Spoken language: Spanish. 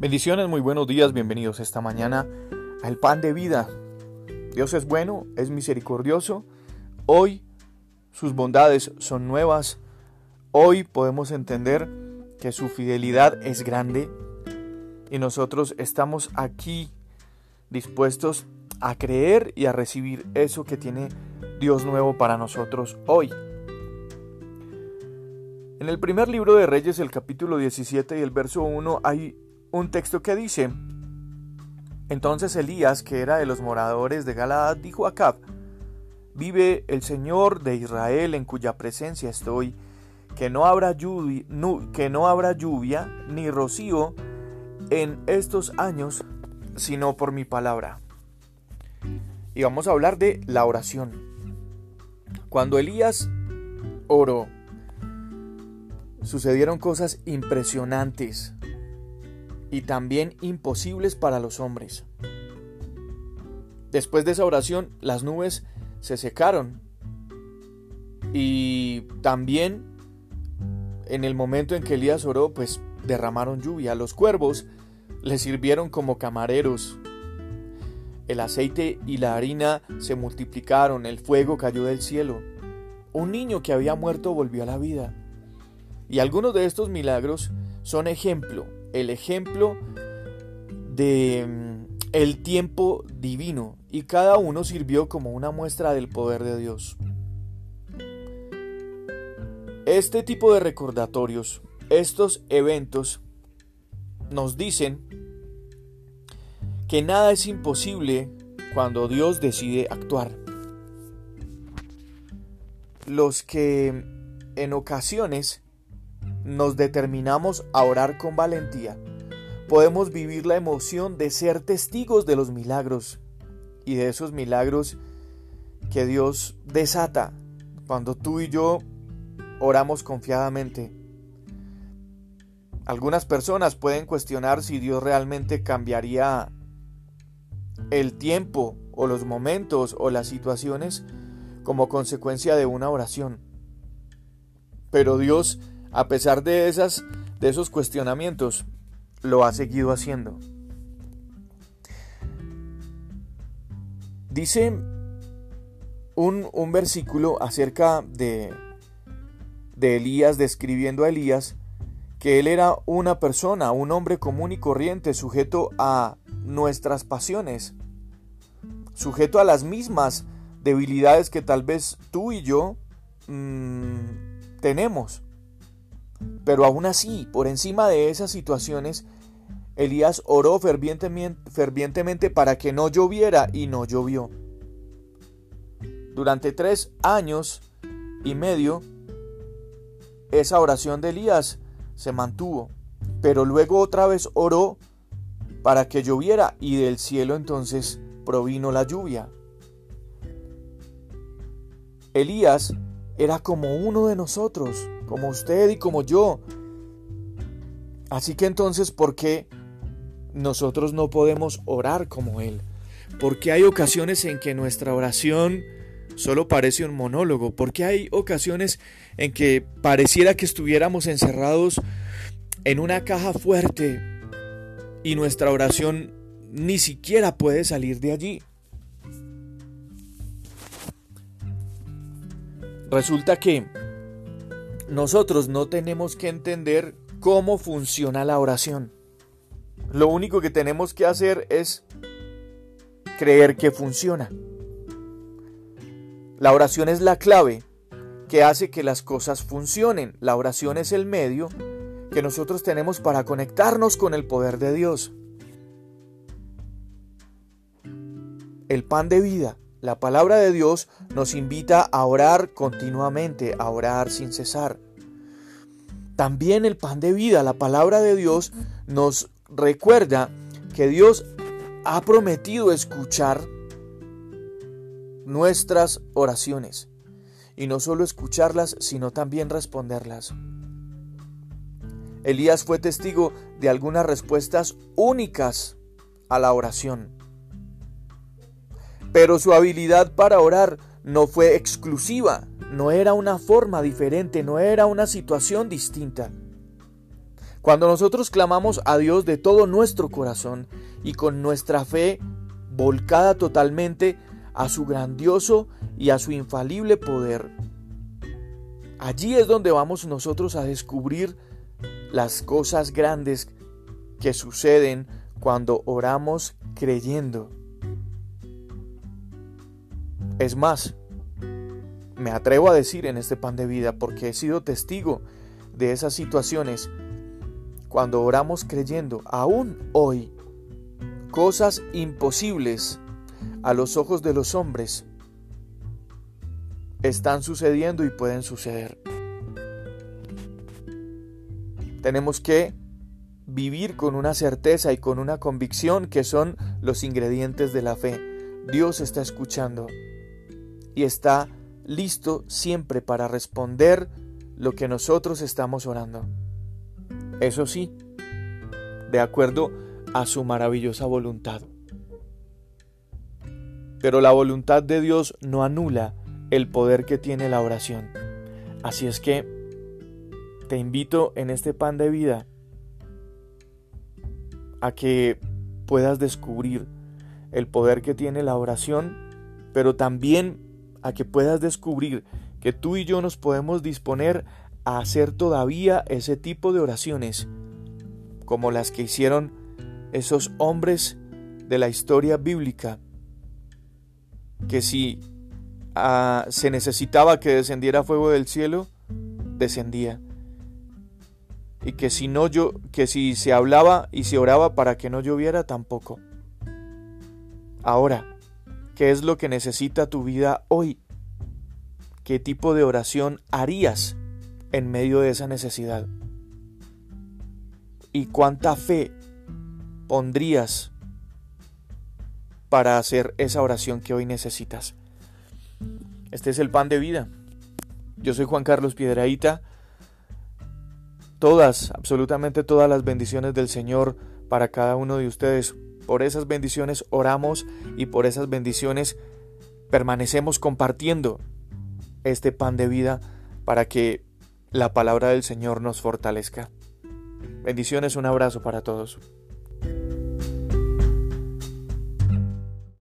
Bendiciones, muy buenos días, bienvenidos esta mañana al pan de vida. Dios es bueno, es misericordioso. Hoy sus bondades son nuevas. Hoy podemos entender que su fidelidad es grande y nosotros estamos aquí dispuestos a creer y a recibir eso que tiene Dios nuevo para nosotros hoy. En el primer libro de Reyes, el capítulo 17 y el verso 1, hay un texto que dice, entonces Elías, que era de los moradores de Galaad, dijo a Acab, vive el Señor de Israel en cuya presencia estoy, que no habrá lluvia, que no habrá lluvia ni rocío en estos años, sino por mi palabra. Y vamos a hablar de la oración. Cuando Elías oró, sucedieron cosas impresionantes y también imposibles para los hombres. Después de esa oración, las nubes se secaron y también en el momento en que Elías oró, pues derramaron lluvia. Los cuervos le sirvieron como camareros. El aceite y la harina se multiplicaron, el fuego cayó del cielo. Un niño que había muerto volvió a la vida. Y algunos de estos milagros son ejemplo el ejemplo de mm, el tiempo divino y cada uno sirvió como una muestra del poder de Dios. Este tipo de recordatorios, estos eventos, nos dicen que nada es imposible cuando Dios decide actuar. Los que en ocasiones nos determinamos a orar con valentía, podemos vivir la emoción de ser testigos de los milagros y de esos milagros que Dios desata cuando tú y yo oramos confiadamente. Algunas personas pueden cuestionar si Dios realmente cambiaría el tiempo o los momentos o las situaciones como consecuencia de una oración. Pero Dios a pesar de, esas, de esos cuestionamientos, lo ha seguido haciendo. Dice un, un versículo acerca de, de Elías, describiendo a Elías, que él era una persona, un hombre común y corriente, sujeto a nuestras pasiones, sujeto a las mismas debilidades que tal vez tú y yo mmm, tenemos. Pero aún así, por encima de esas situaciones, Elías oró fervientemente, para que no lloviera y no llovió. Durante tres años y medio, esa oración de Elías se mantuvo, pero luego otra vez oró para que lloviera y del cielo entonces provino la lluvia. Elías era como uno de nosotros, como usted y como yo. Así que entonces, ¿por qué nosotros no podemos orar como Él? Porque hay ocasiones en que nuestra oración solo parece un monólogo, porque hay ocasiones en que pareciera que estuviéramos encerrados en una caja fuerte y nuestra oración ni siquiera puede salir de allí. Resulta que nosotros no tenemos que entender cómo funciona la oración. Lo único que tenemos que hacer es creer que funciona. La oración es la clave que hace que las cosas funcionen. La oración es el medio que nosotros tenemos para conectarnos con el poder de Dios. El pan de vida la palabra de Dios nos invita a orar continuamente, a orar sin cesar. También el pan de vida, la palabra de Dios nos recuerda que Dios ha prometido escuchar nuestras oraciones. Y no solo escucharlas, sino también responderlas. Elías fue testigo de algunas respuestas únicas a la oración. Pero su habilidad para orar no fue exclusiva, no era una forma diferente, no era una situación distinta. Cuando nosotros clamamos a Dios de todo nuestro corazón y con nuestra fe volcada totalmente a su grandioso y a su infalible poder, allí es donde vamos nosotros a descubrir las cosas grandes que suceden cuando oramos creyendo. Es más, me atrevo a decir en este pan de vida porque he sido testigo de esas situaciones cuando oramos creyendo, aún hoy, cosas imposibles a los ojos de los hombres están sucediendo y pueden suceder. Tenemos que vivir con una certeza y con una convicción que son los ingredientes de la fe. Dios está escuchando y está listo siempre para responder lo que nosotros estamos orando. Eso sí, de acuerdo a su maravillosa voluntad. Pero la voluntad de Dios no anula el poder que tiene la oración. Así es que te invito en este pan de vida a que puedas descubrir el poder que tiene la oración, pero también a que puedas descubrir que tú y yo nos podemos disponer a hacer todavía ese tipo de oraciones, como las que hicieron esos hombres de la historia bíblica, que si ah, se necesitaba que descendiera fuego del cielo, descendía. Y que si no yo, que si se hablaba y se oraba para que no lloviera tampoco. Ahora, ¿qué es lo que necesita tu vida hoy? ¿Qué tipo de oración harías en medio de esa necesidad? ¿Y cuánta fe pondrías para hacer esa oración que hoy necesitas? Este es el pan de vida. Yo soy Juan Carlos Piedraíta. Todas, absolutamente todas las bendiciones del Señor para cada uno de ustedes. Por esas bendiciones oramos y por esas bendiciones permanecemos compartiendo este pan de vida para que la palabra del Señor nos fortalezca. Bendiciones, un abrazo para todos.